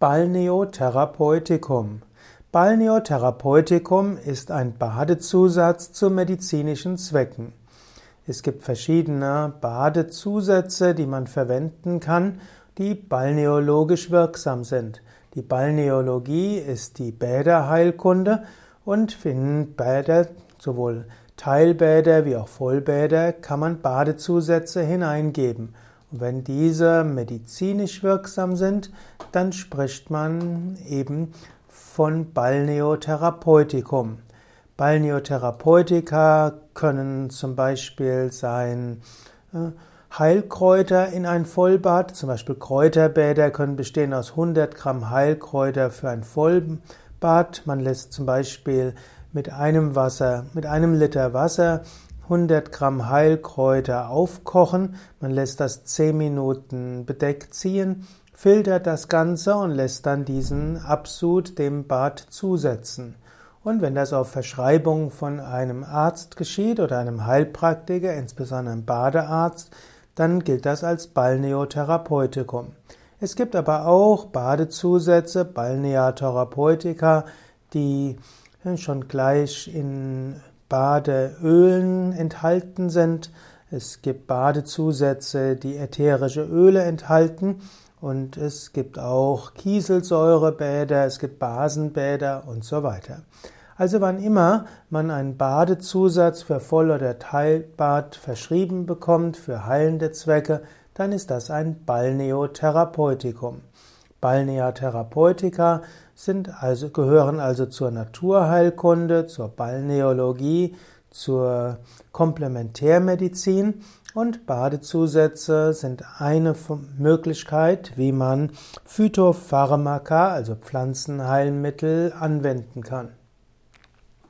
Balneotherapeutikum. Balneotherapeutikum ist ein Badezusatz zu medizinischen Zwecken. Es gibt verschiedene Badezusätze, die man verwenden kann, die balneologisch wirksam sind. Die Balneologie ist die Bäderheilkunde und in Bäder, sowohl Teilbäder wie auch Vollbäder, kann man Badezusätze hineingeben. Wenn diese medizinisch wirksam sind, dann spricht man eben von Balneotherapeutikum. Balneotherapeutika können zum Beispiel sein äh, Heilkräuter in ein Vollbad, zum Beispiel Kräuterbäder können bestehen aus 100 Gramm Heilkräuter für ein Vollbad. Man lässt zum Beispiel mit einem Wasser, mit einem Liter Wasser 100 Gramm Heilkräuter aufkochen. Man lässt das 10 Minuten bedeckt ziehen, filtert das Ganze und lässt dann diesen Absud dem Bad zusetzen. Und wenn das auf Verschreibung von einem Arzt geschieht oder einem Heilpraktiker, insbesondere einem Badearzt, dann gilt das als Balneotherapeutikum. Es gibt aber auch Badezusätze, Balneatherapeutika, die schon gleich in Badeölen enthalten sind. Es gibt Badezusätze, die ätherische Öle enthalten. Und es gibt auch Kieselsäurebäder, es gibt Basenbäder und so weiter. Also wann immer man einen Badezusatz für Voll- oder Teilbad verschrieben bekommt für heilende Zwecke, dann ist das ein Balneotherapeutikum. Balnea Therapeutica sind also, gehören also zur Naturheilkunde, zur Balneologie, zur Komplementärmedizin und Badezusätze sind eine Möglichkeit, wie man Phytopharmaka, also Pflanzenheilmittel, anwenden kann.